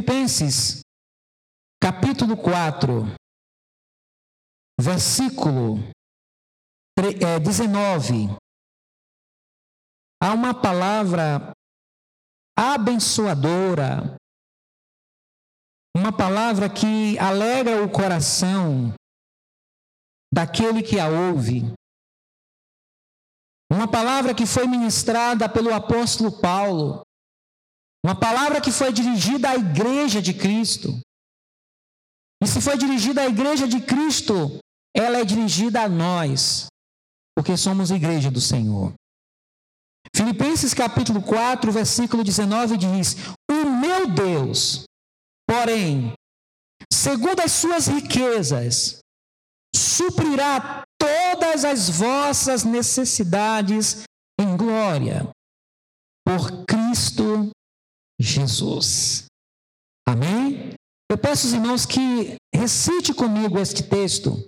Filipenses, capítulo 4, versículo 19. É, Há uma palavra abençoadora, uma palavra que alegra o coração daquele que a ouve. Uma palavra que foi ministrada pelo apóstolo Paulo. Uma palavra que foi dirigida à igreja de Cristo. E se foi dirigida à igreja de Cristo, ela é dirigida a nós, porque somos igreja do Senhor. Filipenses capítulo 4, versículo 19 diz: O meu Deus, porém, segundo as suas riquezas, suprirá todas as vossas necessidades em glória, por Cristo Jesus. Amém? Eu peço aos irmãos que recite comigo este texto.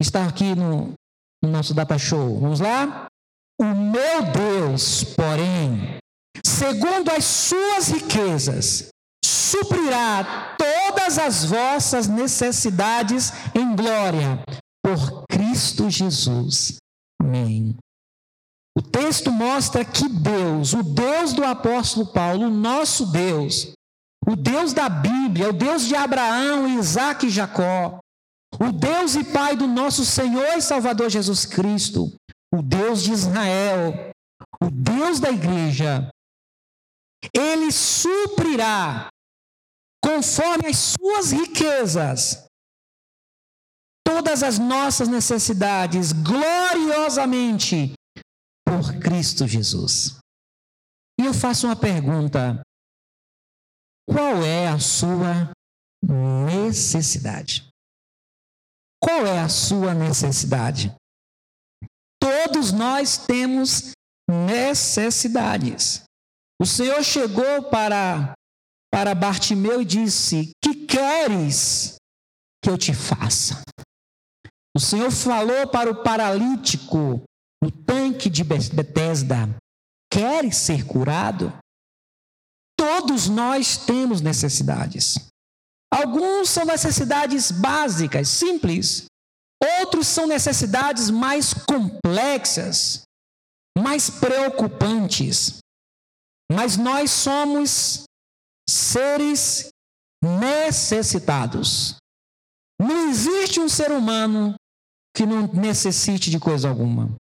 Está aqui no, no nosso data show. Vamos lá? O meu Deus, porém, segundo as suas riquezas, suprirá todas as vossas necessidades em glória por Cristo Jesus. Amém. O texto mostra que Deus, o Deus do apóstolo Paulo, o nosso Deus, o Deus da Bíblia, o Deus de Abraão, Isaac e Jacó, o Deus e Pai do nosso Senhor e Salvador Jesus Cristo, o Deus de Israel, o Deus da igreja, ele suprirá, conforme as suas riquezas, todas as nossas necessidades, gloriosamente, por Cristo Jesus. E eu faço uma pergunta: qual é a sua necessidade? Qual é a sua necessidade? Todos nós temos necessidades. O Senhor chegou para, para Bartimeu e disse: Que queres que eu te faça? O Senhor falou para o paralítico no tanque de Betesda: Queres ser curado? Todos nós temos necessidades. Alguns são necessidades básicas, simples. Outros são necessidades mais complexas, mais preocupantes. Mas nós somos seres necessitados. Não existe um ser humano que não necessite de coisa alguma.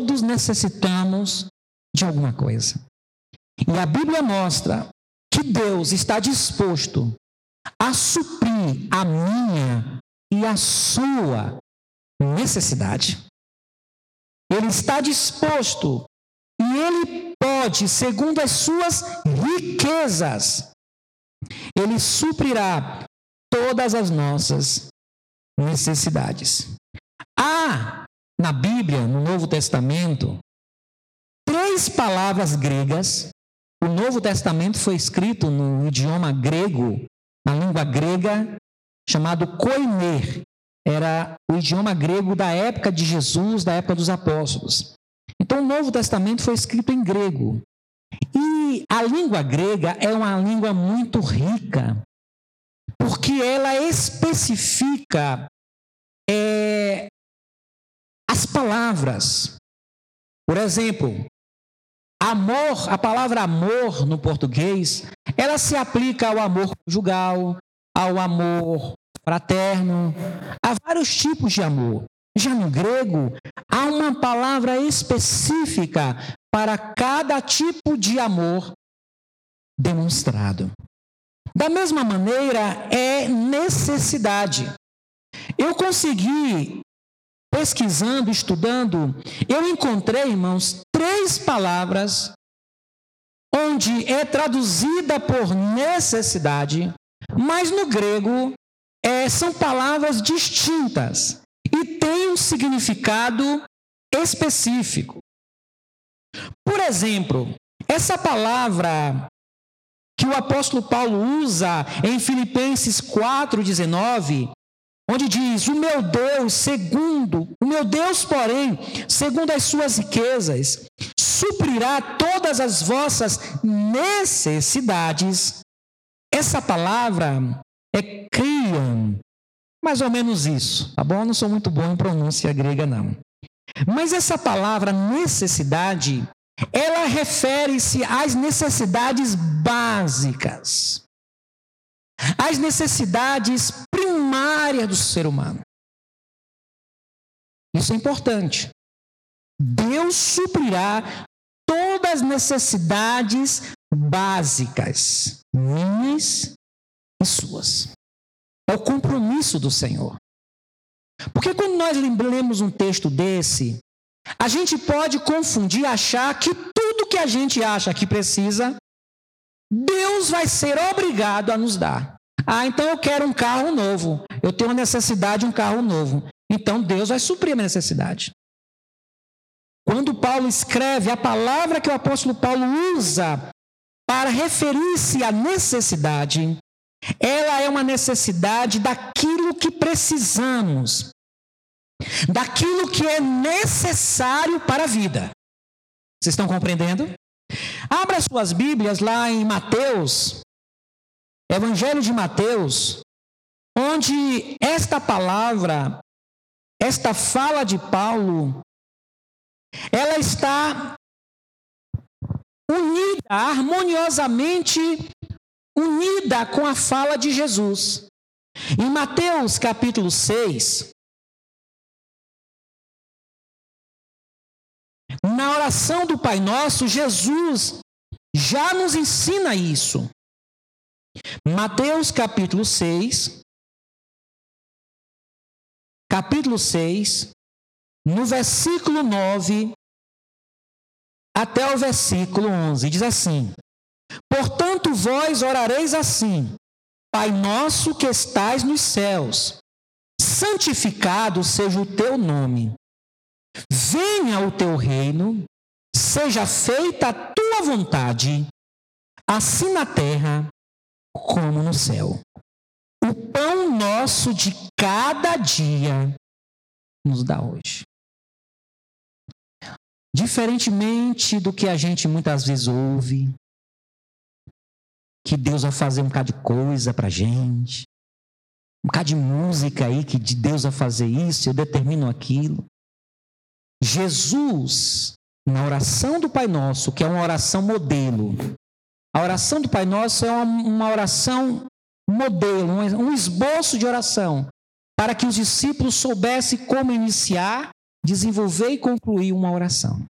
Todos necessitamos de alguma coisa. E a Bíblia mostra que Deus está disposto a suprir a minha e a sua necessidade. Ele está disposto e ele pode, segundo as suas riquezas, ele suprirá todas as nossas necessidades. Há na Bíblia, no Novo Testamento, três palavras gregas. O Novo Testamento foi escrito no idioma grego, na língua grega, chamado koiner. Era o idioma grego da época de Jesus, da época dos apóstolos. Então, o Novo Testamento foi escrito em grego. E a língua grega é uma língua muito rica, porque ela especifica é, palavras. Por exemplo, amor, a palavra amor no português, ela se aplica ao amor conjugal, ao amor fraterno. Há vários tipos de amor. Já no grego, há uma palavra específica para cada tipo de amor demonstrado. Da mesma maneira, é necessidade. Eu consegui, pesquisando, estudando, eu encontrei, irmãos, três palavras onde é traduzida por necessidade, mas no grego é, são palavras distintas e têm um significado específico. Por exemplo, essa palavra que o apóstolo Paulo usa em Filipenses 4,19, onde diz: O meu Deus, segundo, o meu Deus, porém, segundo as suas riquezas, suprirá todas as vossas necessidades Essa palavra é criam, mais ou menos isso, tá bom? Eu não sou muito bom em pronúncia grega, não. Mas essa palavra necessidade, ela refere-se às necessidades básicas, às necessidades primárias do ser humano. Isso é importante. Deus suprirá todas as necessidades básicas, minhas e suas. É o compromisso do Senhor. Porque quando nós lemos um texto desse, a gente pode confundir, achar que tudo que a gente acha que precisa, Deus vai ser obrigado a nos dar. Ah, então eu quero um carro novo. Eu tenho necessidade de um carro novo. Então Deus vai suprir a minha necessidade. Quando Paulo escreve, a palavra que o apóstolo Paulo usa para referir-se à necessidade, ela é uma necessidade daquilo que precisamos, daquilo que é necessário para a vida. Vocês estão compreendendo? Abra suas Bíblias lá em Mateus, Evangelho de Mateus, onde esta palavra, esta fala de Paulo, ela está unida, harmoniosamente unida com a fala de Jesus. Em Mateus capítulo 6, na oração do Pai Nosso, Jesus já nos ensina isso. Mateus capítulo 6, capítulo 6, no versículo 9 até o versículo 11, diz assim: Portanto, vós orareis assim: Pai nosso que estais nos céus, santificado seja o teu nome. Venha o teu reino, seja feita a tua vontade, assim na terra como no céu. O pão nosso de cada dia nos dá hoje. Diferentemente do que a gente muitas vezes ouve, que Deus vai fazer um bocado de coisa para gente, um bocado de música aí, que de Deus vai fazer isso, eu determino aquilo. Jesus, na oração do Pai Nosso, que é uma oração modelo, a oração do Pai Nosso é uma, uma oração modelo, um, esboço de oração, para que os discípulos soubessem como iniciar, desenvolver e concluir uma oração.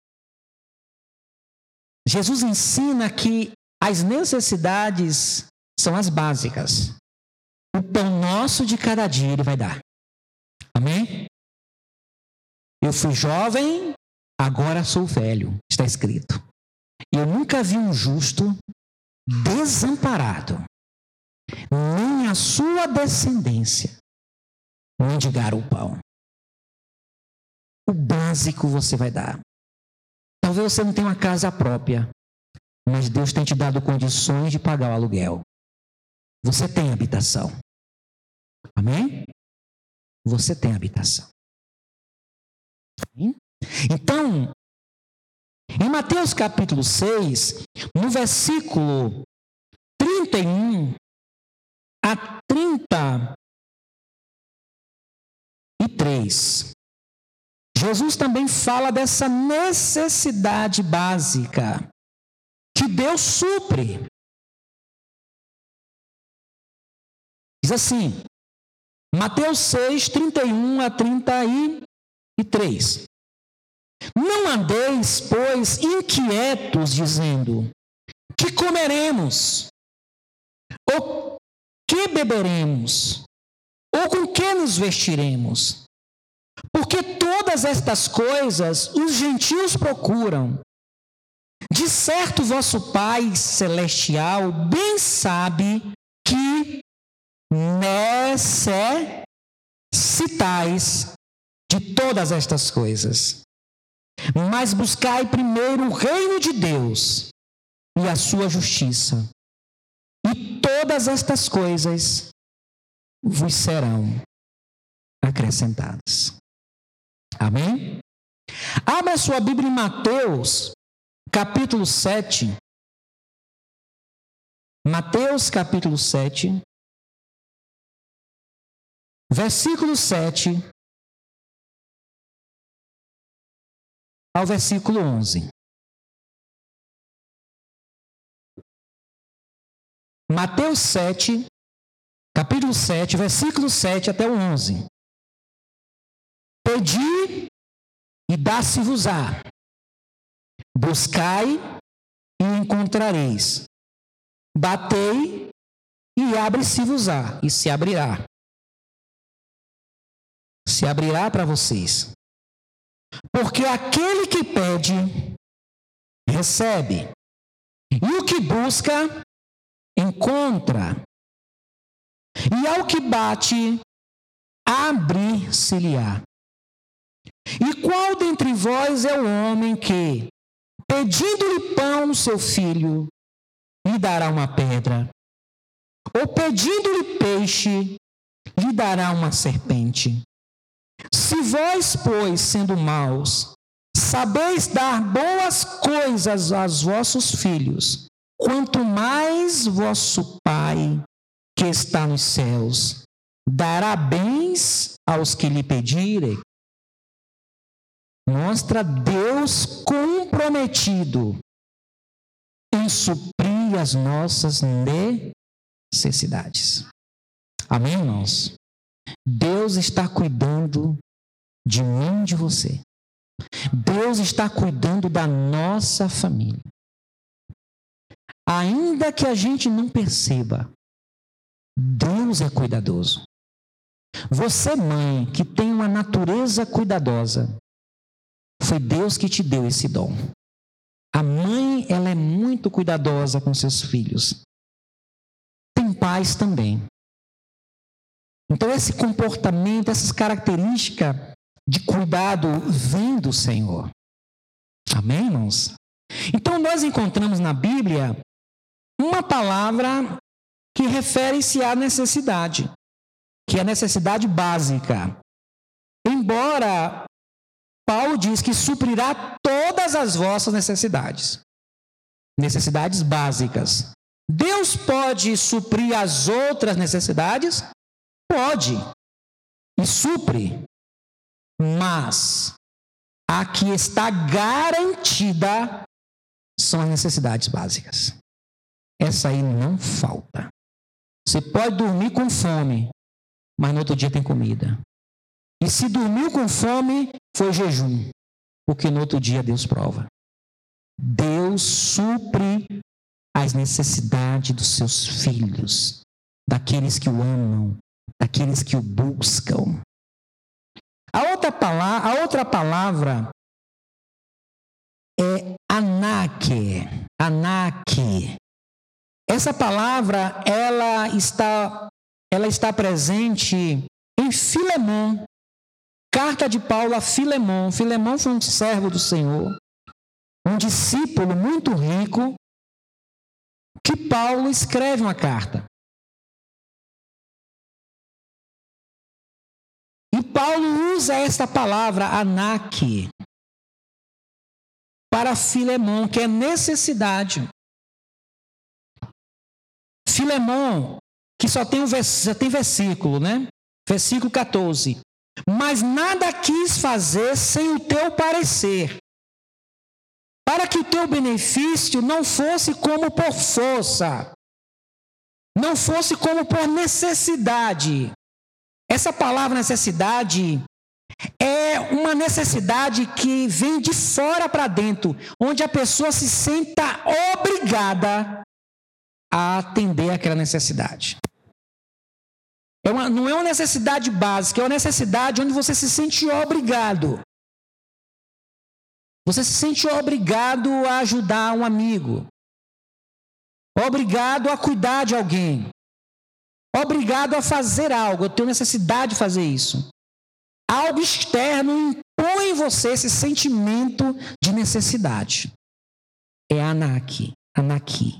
Jesus ensina que as necessidades são as básicas. O pão nosso de cada dia ele vai dar. Amém? Eu fui jovem, agora sou velho, está escrito. Eu nunca vi um justo desamparado, nem a sua descendência mendigar o pão. O básico você vai dar. Talvez você não tenha uma casa própria, mas Deus tem te dado condições de pagar o aluguel. Você tem habitação. Amém? Você tem habitação. Então, em Mateus capítulo 6, no versículo 31 a 33, Jesus também fala dessa necessidade básica que Deus supre. Diz assim, Mateus 6, 31 a 33. Não andeis, pois, inquietos, dizendo: que comeremos? Ou que beberemos? Ou com que nos vestiremos? Porque todas estas coisas os gentios procuram. De certo, vosso Pai celestial bem sabe que necessitais de todas estas coisas. Mas buscai primeiro o reino de Deus e a sua justiça, e todas estas coisas vos serão acrescentadas. Amém? Abra sua Bíblia em Mateus, capítulo 7. Mateus capítulo 7, versículo 7 ao versículo 11. Mateus 7, capítulo 7, versículo 7 até o 11. Pedi e dá-se-vos-á. Buscai e encontrareis. Batei e abre-se-vos-á, e se abrirá. Se abrirá para vocês. Porque aquele que pede, recebe. E o que busca, encontra. E ao que bate, abrir-se-lhe-á. E qual dentre vós é o homem que, pedindo-lhe pão, seu filho, lhe dará uma pedra? Ou pedindo-lhe peixe, lhe dará uma serpente? Se vós, pois, sendo maus, sabeis dar boas coisas aos vossos filhos, quanto mais vosso Pai, que está nos céus, dará bens aos que lhe pedirem. Mostra Deus comprometido em suprir as nossas necessidades. Amém, irmãos? Deus está cuidando de mim e de você. Deus está cuidando da nossa família. Ainda que a gente não perceba, Deus é cuidadoso. Você, mãe, que tem uma natureza cuidadosa, foi Deus que te deu esse dom. A mãe, ela é muito cuidadosa com seus filhos. Tem pais também. Então, esse comportamento, essas características de cuidado vem do Senhor. Amém, irmãos? Então, nós encontramos na Bíblia uma palavra que refere-se à necessidade, que é a necessidade básica. Embora Paulo diz que suprirá todas as vossas necessidades, necessidades básicas. Deus pode suprir as outras necessidades? Pode. E supre. Mas a que está garantida são as necessidades básicas. Essa aí não falta. Você pode dormir com fome, mas no outro dia tem comida. E se dormiu com fome, foi jejum, porque no outro dia Deus prova. Deus supre as necessidades dos seus filhos, daqueles que o amam, daqueles que o buscam. A outra palavra, a outra palavra é anaque, anaque. Essa palavra ela está ela está presente em Filemão. Carta de Paulo a Filemão. Filemão foi um servo do Senhor, um discípulo muito rico, que Paulo escreve uma carta. Paulo usa esta palavra, anaque, para Filemão, que é necessidade. Filemão, que só tem, um só tem versículo, né? Versículo 14. Mas nada quis fazer sem o teu parecer, para que o teu benefício não fosse como por força, não fosse como por necessidade, essa palavra necessidade é uma necessidade que vem de fora para dentro, onde a pessoa se senta obrigada a atender aquela necessidade. É uma, não é uma necessidade básica, é uma necessidade onde você se sente obrigado. Você se sente obrigado a ajudar um amigo, obrigado a cuidar de alguém, obrigado a fazer algo, eu tenho necessidade de fazer isso. Algo externo impõe em você esse sentimento de necessidade. É anaki, anaki.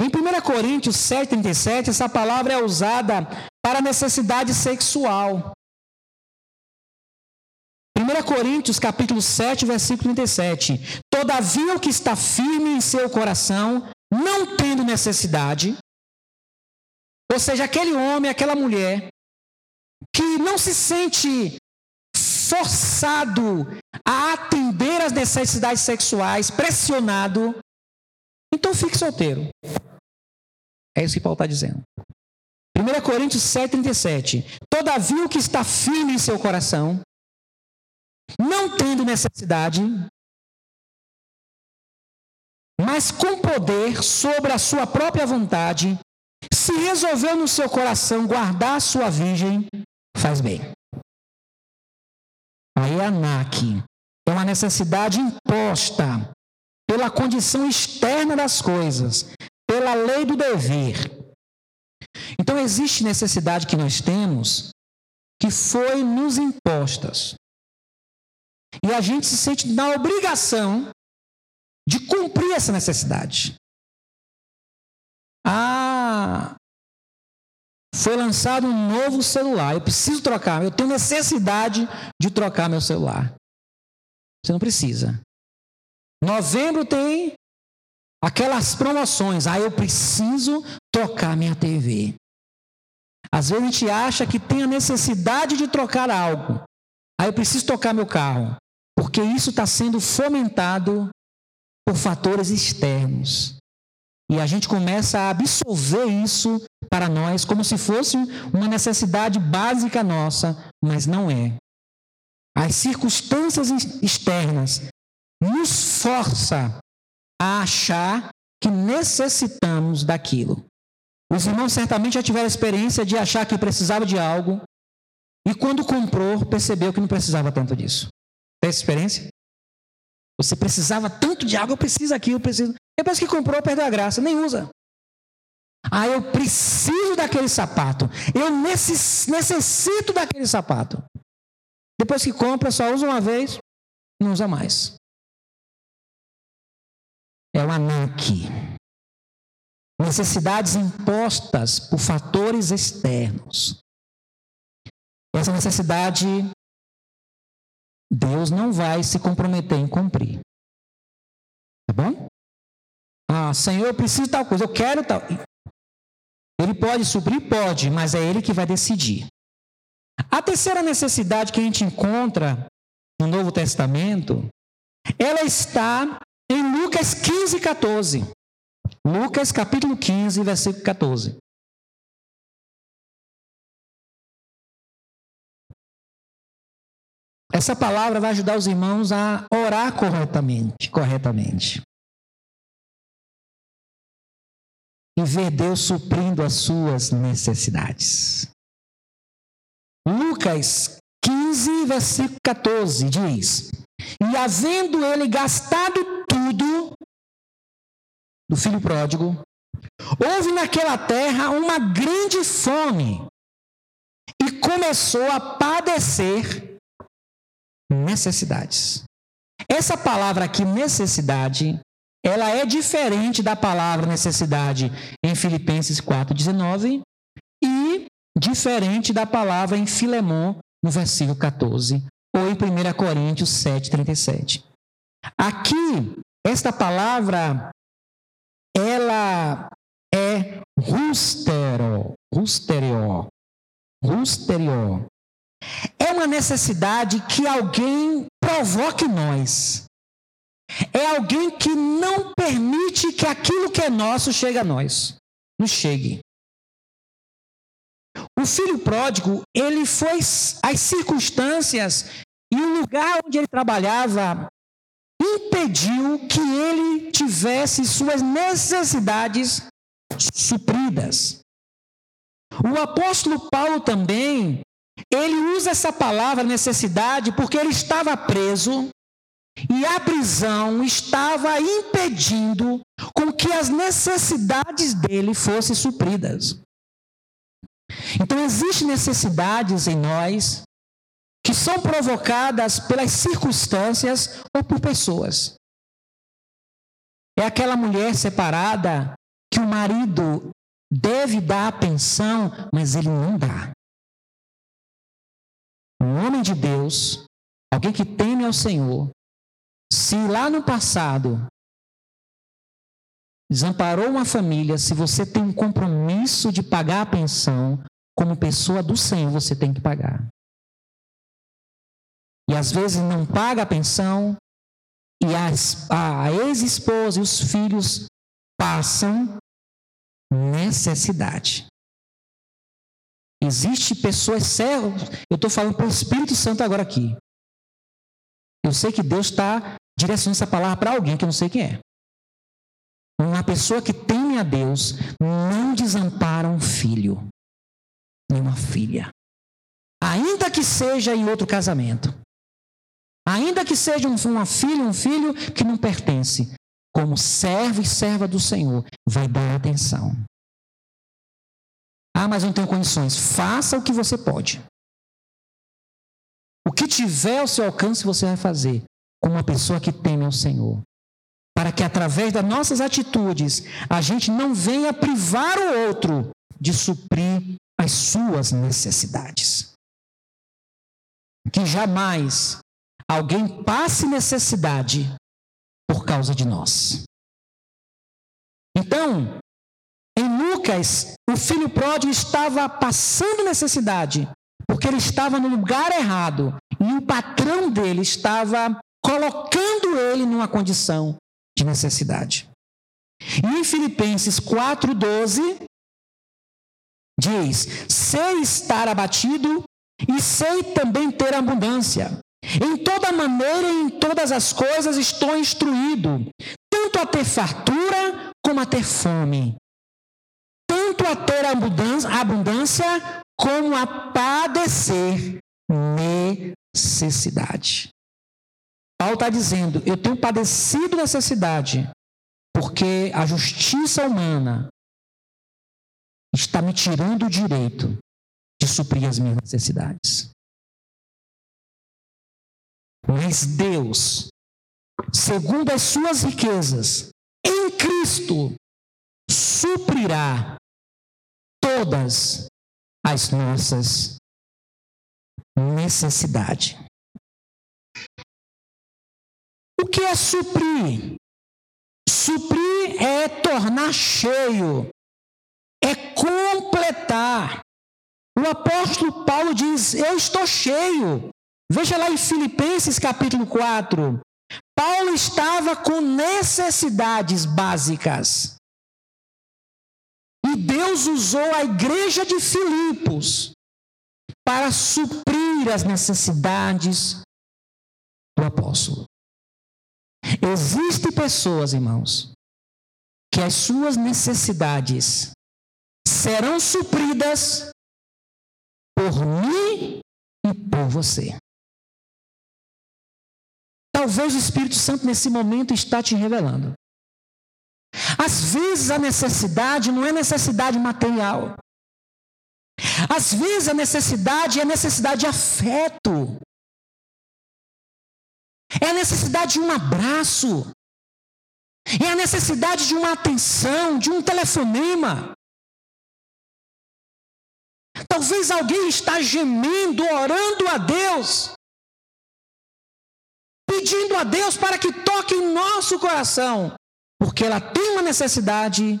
Em 1 Coríntios 7,37, essa palavra é usada para necessidade sexual. 1 Coríntios capítulo 7, versículo 37. Todavia o que está firme em seu coração, não tendo necessidade, ou seja, aquele homem, aquela mulher que não se sente forçado a atender às necessidades sexuais, pressionado, então fique solteiro. É isso que Paulo está dizendo. 1 Coríntios 7,37. Todavia o que está firme em seu coração, não tendo necessidade, mas com poder sobre a sua própria vontade, se resolveu no seu coração guardar a sua virgem, faz bem. Aí a NAC é uma necessidade imposta pela condição externa das coisas, pela lei do dever. Então existe necessidade que nós temos que foi nos impostas. E a gente se sente na obrigação de cumprir essa necessidade. Ah, foi lançado um novo celular. Eu preciso trocar. Eu tenho necessidade de trocar meu celular. Você não precisa. Novembro tem aquelas promoções. Ah, eu preciso trocar minha TV. Às vezes a gente acha que tem a necessidade de trocar algo. Ah, eu preciso trocar meu carro. Porque isso está sendo fomentado por fatores externos. E a gente começa a absorver isso para nós como se fosse uma necessidade básica nossa, mas não é. As circunstâncias externas nos força a achar que necessitamos daquilo. Os irmãos certamente já tiveram a experiência de achar que precisava de algo e quando comprou, percebeu que não precisava tanto disso. Tem essa experiência? Você precisava tanto de algo, eu preciso aqui, eu preciso. Depois que comprou, perdeu a graça, nem usa. Ah, eu preciso daquele sapato. Eu necessito daquele sapato. Depois que compra, só usa uma vez, não usa mais. É o ANAC. Necessidades impostas por fatores externos. Essa necessidade Deus não vai se comprometer em cumprir. Tá bom? Ah, Senhor, eu preciso de tal coisa, eu quero tal. Ele pode suprir? Pode, mas é Ele que vai decidir. A terceira necessidade que a gente encontra no Novo Testamento, ela está em Lucas 15, 14. Lucas capítulo 15, versículo 14. Essa palavra vai ajudar os irmãos a orar corretamente, corretamente. E ver Deus suprindo as suas necessidades. Lucas 15, versículo 14 diz: E havendo ele gastado tudo do filho pródigo, houve naquela terra uma grande fome e começou a padecer necessidades. Essa palavra aqui, necessidade, ela é diferente da palavra necessidade em Filipenses 4,19 e diferente da palavra em Filemão, no versículo 14, ou em 1 Coríntios 7,37. Aqui, esta palavra, ela é rustero, rusterio, rusterio, é uma necessidade que alguém provoque nós. É alguém que não permite que aquilo que é nosso chegue a nós. Nos chegue. O filho pródigo, ele foi as circunstâncias e o lugar onde ele trabalhava impediu que ele tivesse suas necessidades supridas. O apóstolo Paulo também, ele usa essa palavra necessidade porque ele estava preso e a prisão estava impedindo com que as necessidades dele fossem supridas. Então existem necessidades em nós que são provocadas pelas circunstâncias ou por pessoas. É aquela mulher separada que o marido deve dar a pensão, mas ele não dá um homem de Deus, alguém que teme ao Senhor, se lá no passado desamparou uma família, se você tem um compromisso de pagar a pensão, como pessoa do Senhor, você tem que pagar. E às vezes não paga a pensão, e a, a ex-esposa e os filhos passam necessidade. Existe pessoas servos. Eu estou falando para o Espírito Santo agora aqui. Eu sei que Deus está direcionando essa palavra para alguém que eu não sei quem é. Uma pessoa que teme a Deus não desampara um filho, nem uma filha. Ainda que seja em outro casamento. Ainda que seja uma filha, um filho que não pertence. Como servo e serva do Senhor, vai dar atenção. Ah, mas não tenho condições. Faça o que você pode. O que tiver ao seu alcance, você vai fazer. Como uma pessoa que teme ao Senhor. Para que através das nossas atitudes, a gente não venha privar o outro de suprir as suas necessidades. Que jamais alguém passe necessidade por causa de nós. Então, em Lucas, o filho pródigo estava passando necessidade, porque ele estava no lugar errado e o patrão dele estava colocando ele numa condição de necessidade. E em Filipenses 4,12 diz: Sei estar abatido e sei também ter abundância. Em toda maneira e em todas as coisas estou instruído, tanto a ter fartura como a ter fome tanto a ter abundância, abundância como a padecer necessidade. Paulo está dizendo: eu tenho padecido necessidade, porque a justiça humana está me tirando o direito de suprir as minhas necessidades. Mas Deus, segundo as suas riquezas, em Cristo, suprirá todas as nossas necessidades. O que é suprir? Suprir é tornar cheio, é completar. O apóstolo Paulo diz: Eu estou cheio. Veja lá em Filipenses capítulo 4. Paulo estava com necessidades básicas. E Deus usou a igreja de Filipos para suprir as necessidades do apóstolo. Existem pessoas, irmãos, que as suas necessidades serão supridas por mim e por você. Talvez o Espírito Santo nesse momento está te revelando. Às vezes a necessidade não é necessidade material. Às vezes a necessidade é necessidade de afeto. É a necessidade de um abraço. É a necessidade de uma atenção, de um telefonema. Talvez alguém está gemendo, orando a Deus, pedindo a Deus para que toque em nosso coração porque ela tem uma necessidade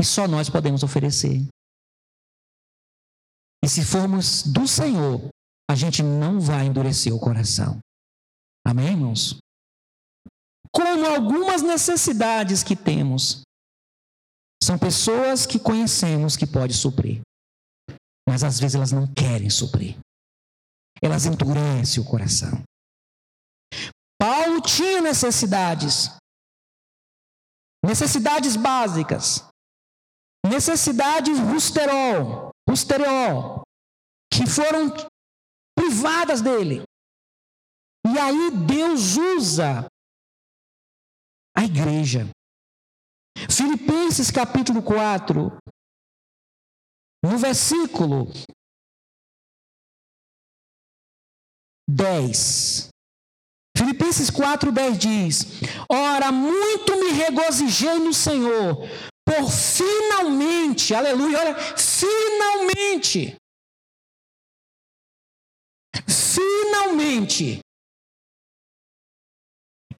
e só nós podemos oferecer. E se formos do Senhor, a gente não vai endurecer o coração. Amém, irmãos? Como algumas necessidades que temos, são pessoas que conhecemos que pode suprir. Mas às vezes elas não querem suprir. Elas endurecem o coração. Paulo tinha necessidades, Necessidades básicas. Necessidades rusterol, rusterol, que foram privadas dele. E aí Deus usa a igreja. Filipenses capítulo 4, no versículo 10. Filipenses 4,10 diz: Ora, muito me regozijei no Senhor, por finalmente, aleluia, olha, finalmente, finalmente,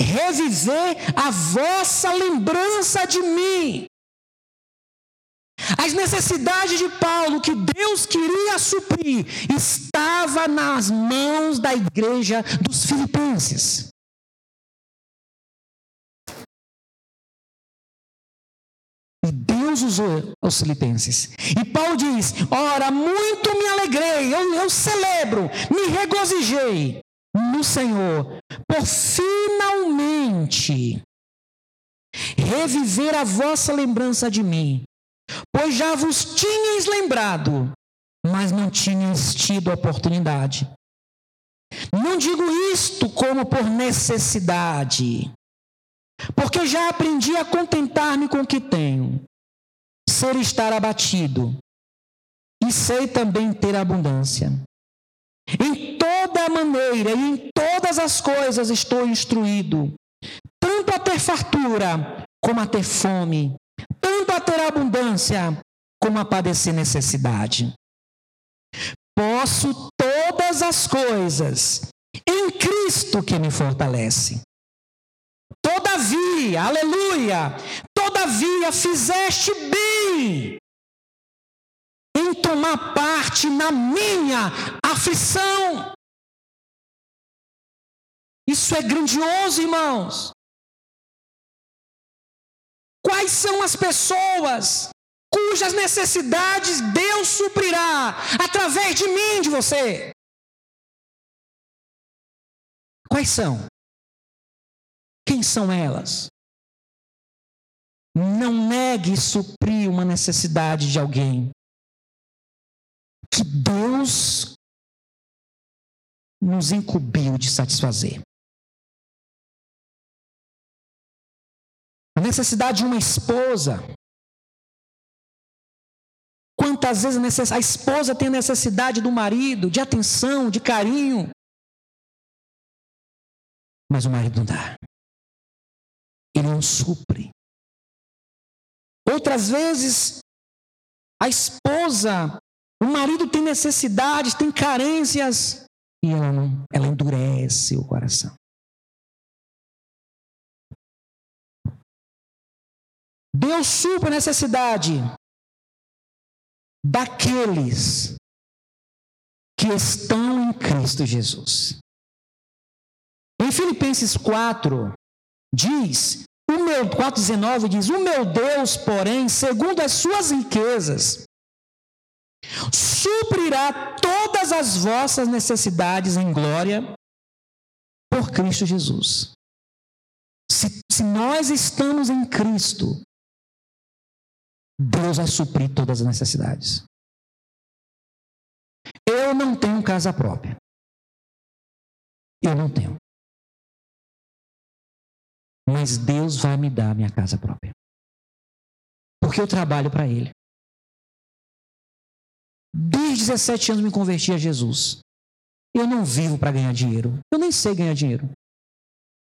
reviver a vossa lembrança de mim. As necessidades de Paulo que Deus queria suprir estava nas mãos da igreja dos filipenses. E Deus usou os filipenses. E Paulo diz: Ora, muito me alegrei, eu, eu celebro, me regozijei no Senhor, por finalmente reviver a vossa lembrança de mim, pois já vos tinhas lembrado, mas não tinhas tido oportunidade. Não digo isto como por necessidade, porque já aprendi a contentar-me com o que tenho, ser estar abatido, e sei também ter abundância. Em toda maneira e em todas as coisas estou instruído, tanto a ter fartura como a ter fome, tanto a ter abundância como a padecer necessidade. Posso todas as coisas em Cristo que me fortalece. Todavia, aleluia, todavia fizeste bem em tomar parte na minha aflição. Isso é grandioso, irmãos. Quais são as pessoas cujas necessidades Deus suprirá através de mim, de você? Quais são? Quem são elas? Não negue suprir uma necessidade de alguém que Deus nos incumbiu de satisfazer. A necessidade de uma esposa. Quantas vezes a esposa tem necessidade do marido, de atenção, de carinho, mas o marido não dá. Ele não supre. Outras vezes, a esposa, o marido tem necessidades, tem carências, e ela, não, ela endurece o coração. Deus supra a necessidade daqueles que estão em Cristo Jesus. Em Filipenses 4, diz, o meu 4,19 diz: O meu Deus, porém, segundo as suas riquezas, suprirá todas as vossas necessidades em glória por Cristo Jesus. Se, se nós estamos em Cristo, Deus vai suprir todas as necessidades. Eu não tenho casa própria. Eu não tenho. Mas Deus vai me dar minha casa própria. Porque eu trabalho para Ele. Desde 17 anos me converti a Jesus. Eu não vivo para ganhar dinheiro. Eu nem sei ganhar dinheiro.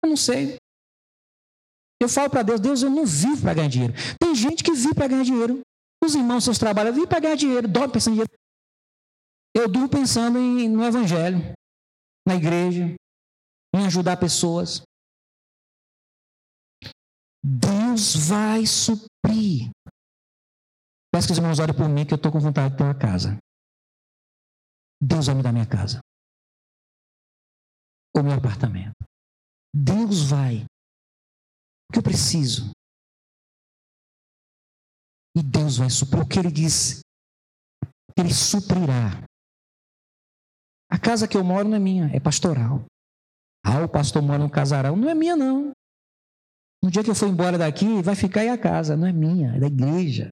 Eu não sei. Eu falo para Deus, Deus, eu não vivo para ganhar dinheiro. Tem gente que vive para ganhar dinheiro. Os irmãos, seus trabalhos, vivem para ganhar dinheiro, dormem pensando em dinheiro. Eu durmo pensando em, no Evangelho, na igreja, em ajudar pessoas. Deus vai suprir. Peço que os irmãos orem por mim, que eu estou com vontade de ter uma casa. Deus vai me dar minha casa. O meu apartamento. Deus vai que eu preciso. E Deus vai suprir o que Ele disse. Ele suprirá. A casa que eu moro não é minha, é pastoral. Ah, o pastor mora no casarão. Não é minha, não. No dia que eu for embora daqui, vai ficar aí a casa. Não é minha, é da igreja.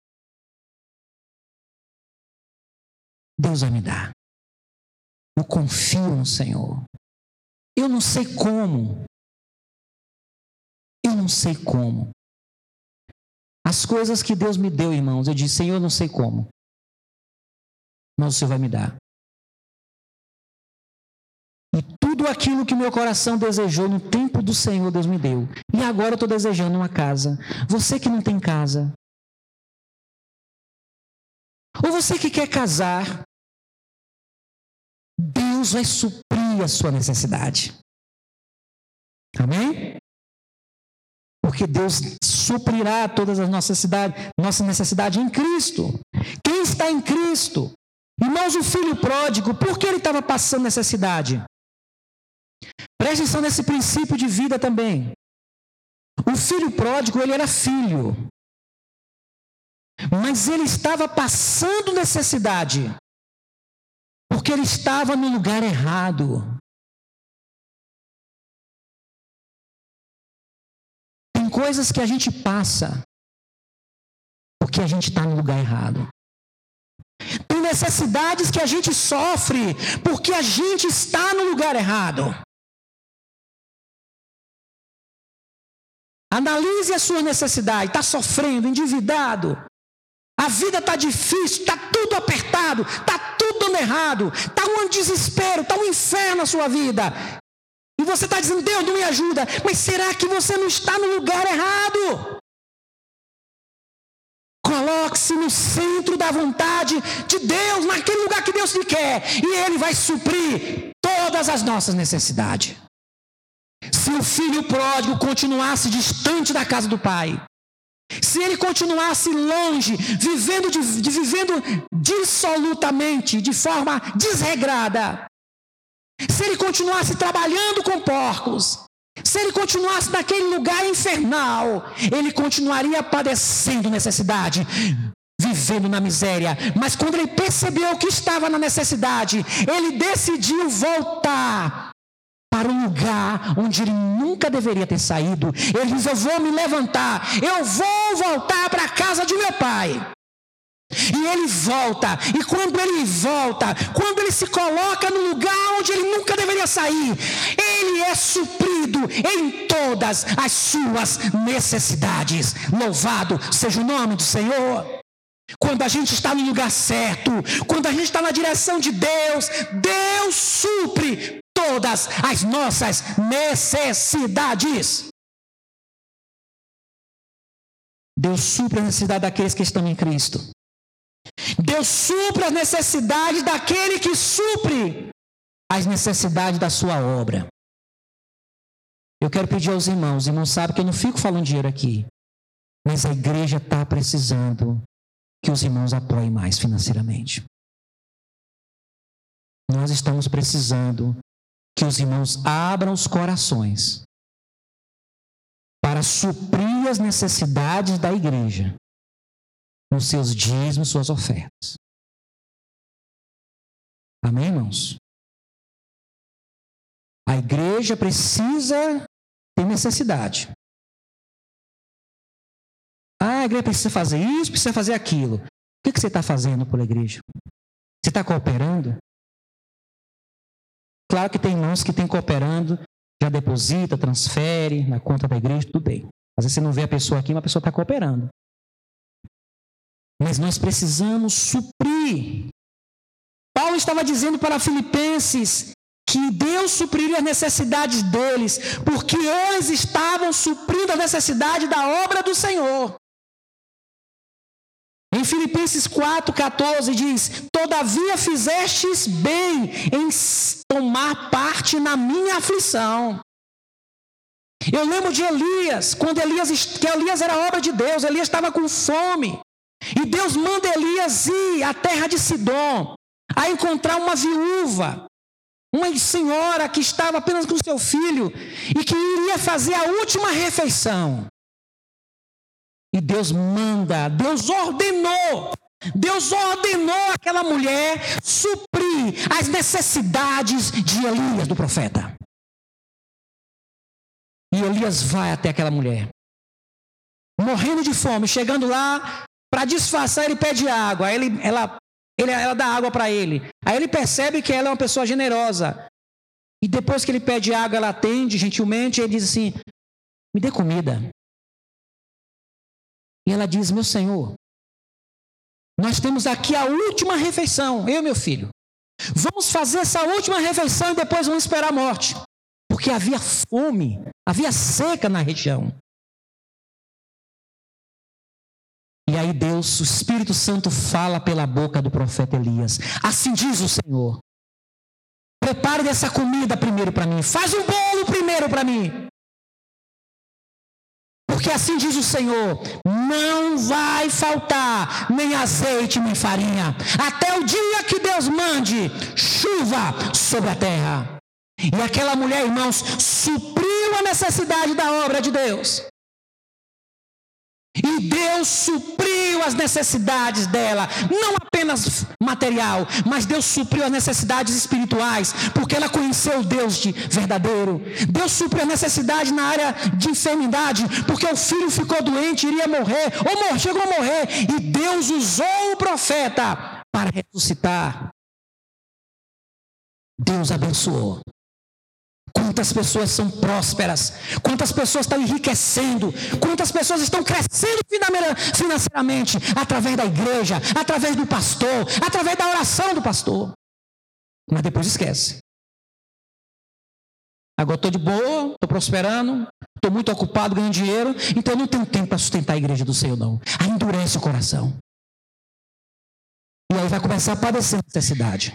Deus vai me dar. Eu confio no Senhor. Eu não sei como, eu não sei como. As coisas que Deus me deu, irmãos, eu disse, Senhor, eu não sei como. Mas o Senhor vai me dar. E tudo aquilo que meu coração desejou no tempo do Senhor, Deus me deu. E agora eu estou desejando uma casa. Você que não tem casa. Ou você que quer casar. Deus vai suprir a sua necessidade. Amém? Porque Deus suprirá todas as nossas necessidades, nossa necessidade em Cristo. Quem está em Cristo? Irmãos, o filho pródigo, por que ele estava passando necessidade? Preste atenção nesse princípio de vida também. O filho pródigo, ele era filho. Mas ele estava passando necessidade. Porque ele estava no lugar errado. Tem coisas que a gente passa porque a gente está no lugar errado. Tem necessidades que a gente sofre porque a gente está no lugar errado. Analise a sua necessidade. Está sofrendo, endividado. A vida está difícil, está tudo apertado, está dando errado, está um desespero, está um inferno na sua vida. E você está dizendo, Deus não me ajuda. Mas será que você não está no lugar errado? Coloque-se no centro da vontade de Deus, naquele lugar que Deus lhe quer, e Ele vai suprir todas as nossas necessidades. Se o filho pródigo continuasse distante da casa do pai, se ele continuasse longe, vivendo, de, de, vivendo dissolutamente, de forma desregrada, se ele continuasse trabalhando com porcos, se ele continuasse naquele lugar infernal, ele continuaria padecendo necessidade, vivendo na miséria. Mas quando ele percebeu que estava na necessidade, ele decidiu voltar para um lugar onde ele nunca deveria ter saído. Ele diz: Eu vou me levantar, eu vou voltar para a casa de meu pai. E ele volta, e quando ele volta, quando ele se coloca no lugar onde ele nunca deveria sair, ele é suprido em todas as suas necessidades. Louvado seja o nome do Senhor. Quando a gente está no lugar certo, quando a gente está na direção de Deus, Deus supre todas as nossas necessidades. Deus supre a necessidade daqueles que estão em Cristo. Deus supre as necessidades daquele que supre as necessidades da sua obra. Eu quero pedir aos irmãos, irmãos sabem que eu não fico falando dinheiro aqui, mas a igreja está precisando que os irmãos apoiem mais financeiramente. Nós estamos precisando que os irmãos abram os corações para suprir as necessidades da igreja nos seus dízimos, suas ofertas. Amém, irmãos? A igreja precisa ter necessidade. Ah, a igreja precisa fazer isso, precisa fazer aquilo. O que você está fazendo pela igreja? Você está cooperando? Claro que tem irmãos que estão cooperando, já deposita, transfere na conta da igreja, tudo bem. Às vezes você não vê a pessoa aqui, mas a pessoa está cooperando. Mas nós precisamos suprir. Paulo estava dizendo para Filipenses que Deus supriria as necessidades deles, porque eles estavam suprindo a necessidade da obra do Senhor. Em Filipenses 4,14 diz: Todavia fizestes bem em tomar parte na minha aflição. Eu lembro de Elias, quando Elias, que Elias era obra de Deus, Elias estava com fome. E Deus manda Elias ir à terra de Sidom, a encontrar uma viúva, uma senhora que estava apenas com seu filho e que iria fazer a última refeição. E Deus manda, Deus ordenou, Deus ordenou aquela mulher suprir as necessidades de Elias, do profeta. E Elias vai até aquela mulher, morrendo de fome, chegando lá, para disfarçar, ele pede água. Aí ele, ela, ele, ela dá água para ele. Aí ele percebe que ela é uma pessoa generosa. E depois que ele pede água, ela atende gentilmente. E ele diz assim: Me dê comida. E ela diz: Meu senhor, nós temos aqui a última refeição, eu e meu filho. Vamos fazer essa última refeição e depois vamos esperar a morte. Porque havia fome, havia seca na região. E aí Deus, o Espírito Santo fala pela boca do profeta Elias. Assim diz o Senhor. Prepare dessa comida primeiro para mim. Faz um bolo primeiro para mim Porque assim diz o Senhor: não vai faltar nem azeite nem farinha, até o dia que Deus mande chuva sobre a terra. E aquela mulher, irmãos, supriu a necessidade da obra de Deus. E Deus supriu as necessidades dela, não apenas material, mas Deus supriu as necessidades espirituais, porque ela conheceu o Deus de verdadeiro. Deus supriu a necessidade na área de enfermidade, porque o filho ficou doente, iria morrer, ou chegou a morrer, e Deus usou o profeta para ressuscitar. Deus abençoou. Quantas pessoas são prósperas, quantas pessoas estão enriquecendo, quantas pessoas estão crescendo financeiramente através da igreja, através do pastor, através da oração do pastor. Mas depois esquece. Agora estou de boa, estou prosperando, estou muito ocupado ganhando dinheiro, então eu não tenho tempo para sustentar a igreja do Senhor, não. Aí endurece o coração. E aí vai começar a padecer necessidade.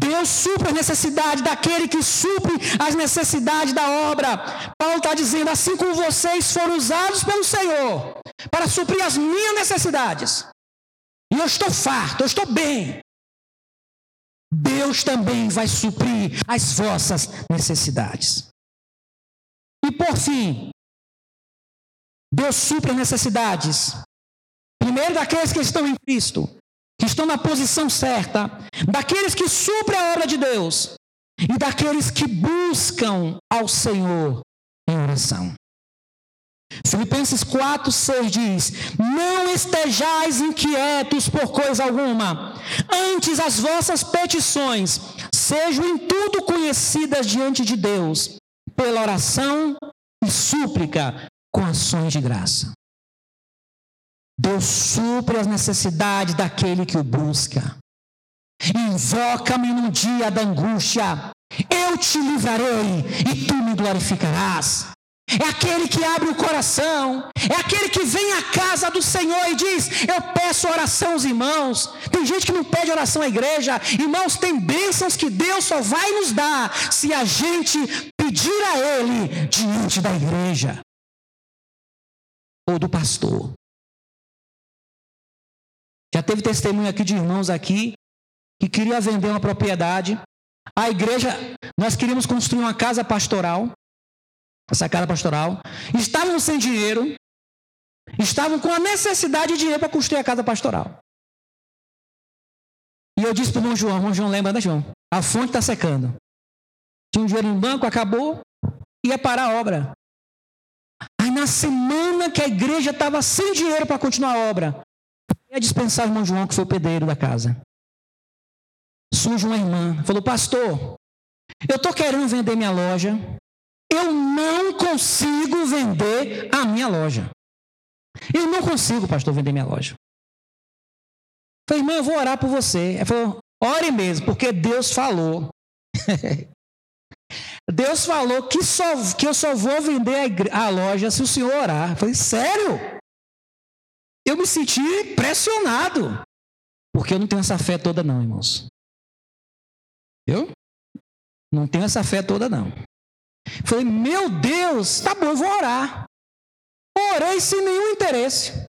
Deus supre a necessidade daquele que supre as necessidades da obra. Paulo está dizendo: assim como vocês foram usados pelo Senhor para suprir as minhas necessidades, e eu estou farto, eu estou bem. Deus também vai suprir as vossas necessidades. E por fim, Deus supre as necessidades, primeiro daqueles que estão em Cristo, que estão na posição certa, daqueles que suprem a obra de Deus e daqueles que buscam ao Senhor em oração. Filipenses 4, 6 diz: Não estejais inquietos por coisa alguma, antes as vossas petições sejam em tudo conhecidas diante de Deus, pela oração e súplica com ações de graça. Deus supre as necessidades daquele que o busca. Invoca-me no dia da angústia, eu te livrarei e tu me glorificarás. É aquele que abre o coração, é aquele que vem à casa do Senhor e diz: Eu peço oração aos irmãos. Tem gente que não pede oração à igreja, irmãos, tem bênçãos que Deus só vai nos dar se a gente pedir a Ele diante da igreja ou do pastor. Já teve testemunho aqui de irmãos aqui que queria vender uma propriedade. A igreja, nós queríamos construir uma casa pastoral. Essa casa pastoral. Estavam sem dinheiro. Estavam com a necessidade de dinheiro para construir a casa pastoral. E eu disse para o irmão João, irmão João lembra, né, João? A fonte está secando. Tinha um dinheiro no banco, acabou, ia parar a obra. Aí na semana que a igreja estava sem dinheiro para continuar a obra, ia dispensar o irmão João, que foi o pedreiro da casa. Surge uma irmã, falou: Pastor, eu estou querendo vender minha loja, eu não consigo vender a minha loja. Eu não consigo, pastor, vender minha loja. Falei, irmã, eu vou orar por você. Ela falou, ore mesmo, porque Deus falou. Deus falou que, só, que eu só vou vender a, a loja se o senhor orar. Eu falei, sério? Eu me senti pressionado. Porque eu não tenho essa fé toda, não, irmãos. Eu não tenho essa fé toda, não. Falei, meu Deus, tá bom, vou orar. Orei sem nenhum interesse.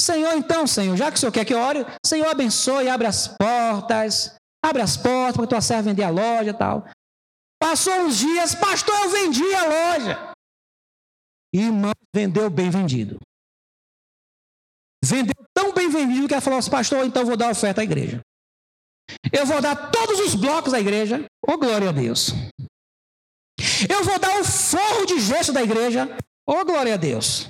Senhor, então, Senhor, já que o Senhor quer que eu ore, Senhor, abençoe, abre as portas, abre as portas para tua serva vender a loja e tal. Passou uns dias, pastor, eu vendi a loja. Irmão, vendeu bem vendido. Vendeu tão bem vendido que ela falou assim, pastor, então vou dar oferta à igreja. Eu vou dar todos os blocos da igreja. Oh, glória a Deus. Eu vou dar o forro de gesso da igreja. Oh, glória a Deus.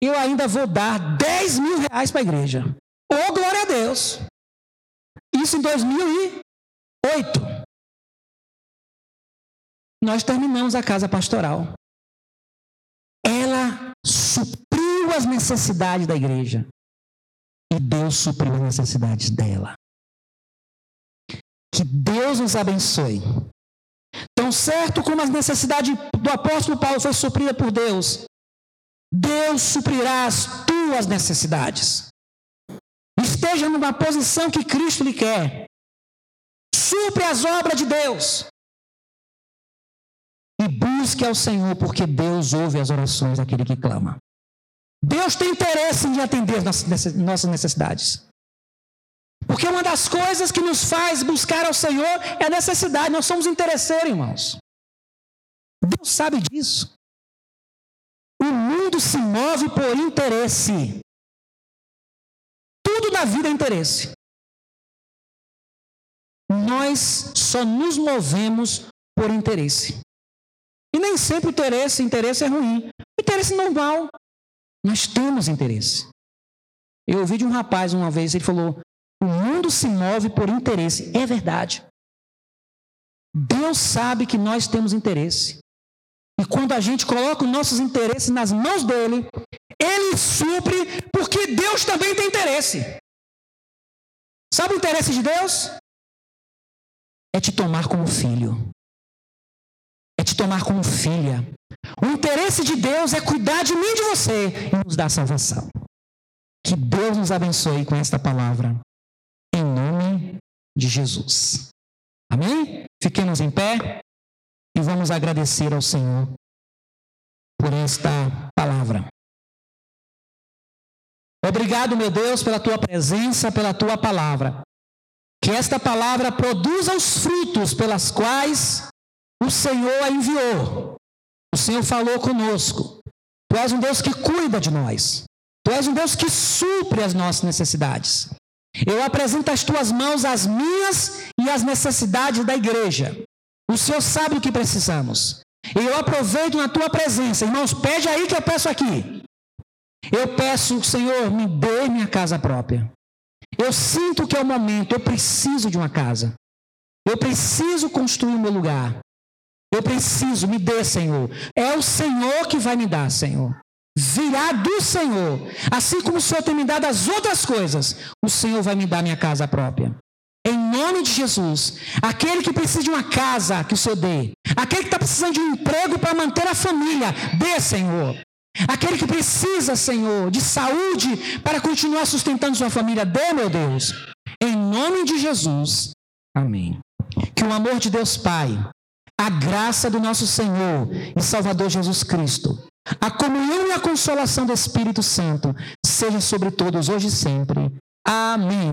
Eu ainda vou dar 10 mil reais para a igreja. Oh, glória a Deus. Isso em 2008. Nós terminamos a casa pastoral. Ela supriu as necessidades da igreja. E Deus supriu as necessidades dela. Que Deus nos abençoe. Tão certo como as necessidades do apóstolo Paulo foi suprida por Deus, Deus suprirá as tuas necessidades. Esteja numa posição que Cristo lhe quer. Supre as obras de Deus. E busque ao Senhor, porque Deus ouve as orações daquele que clama. Deus tem interesse em atender nossas necessidades. Porque uma das coisas que nos faz buscar ao Senhor é a necessidade. Nós somos interesseiros, irmãos. Deus sabe disso. O mundo se move por interesse. Tudo na vida é interesse. Nós só nos movemos por interesse. E nem sempre interesse, interesse é ruim. Interesse normal. Nós temos interesse. Eu ouvi de um rapaz uma vez, ele falou: o mundo se move por interesse. É verdade. Deus sabe que nós temos interesse. E quando a gente coloca os nossos interesses nas mãos dele, ele supre, porque Deus também tem interesse. Sabe o interesse de Deus? É te tomar como filho. É te tomar como filha. O interesse de Deus é cuidar de mim e de você e nos dar salvação. Que Deus nos abençoe com esta palavra. Em nome de Jesus. Amém? Fiquemos em pé e vamos agradecer ao Senhor por esta palavra. Obrigado, meu Deus, pela tua presença, pela tua palavra. Que esta palavra produza os frutos pelas quais o Senhor a enviou. O Senhor falou conosco. Tu és um Deus que cuida de nós. Tu és um Deus que supre as nossas necessidades. Eu apresento as tuas mãos as minhas e as necessidades da igreja. O Senhor sabe o que precisamos. E eu aproveito na tua presença. Irmãos, pede aí que eu peço aqui. Eu peço, Senhor, me dê minha casa própria. Eu sinto que é o momento, eu preciso de uma casa. Eu preciso construir o meu lugar. Eu preciso, me dê, Senhor. É o Senhor que vai me dar, Senhor. Virá do Senhor. Assim como o Senhor tem me dado as outras coisas, o Senhor vai me dar minha casa própria nome de Jesus, aquele que precisa de uma casa, que o Senhor dê. Aquele que está precisando de um emprego para manter a família, dê, Senhor. Aquele que precisa, Senhor, de saúde para continuar sustentando sua família, dê, meu Deus. Em nome de Jesus. Amém. Que o amor de Deus Pai, a graça do nosso Senhor e Salvador Jesus Cristo, a comunhão e a consolação do Espírito Santo seja sobre todos hoje e sempre. Amém.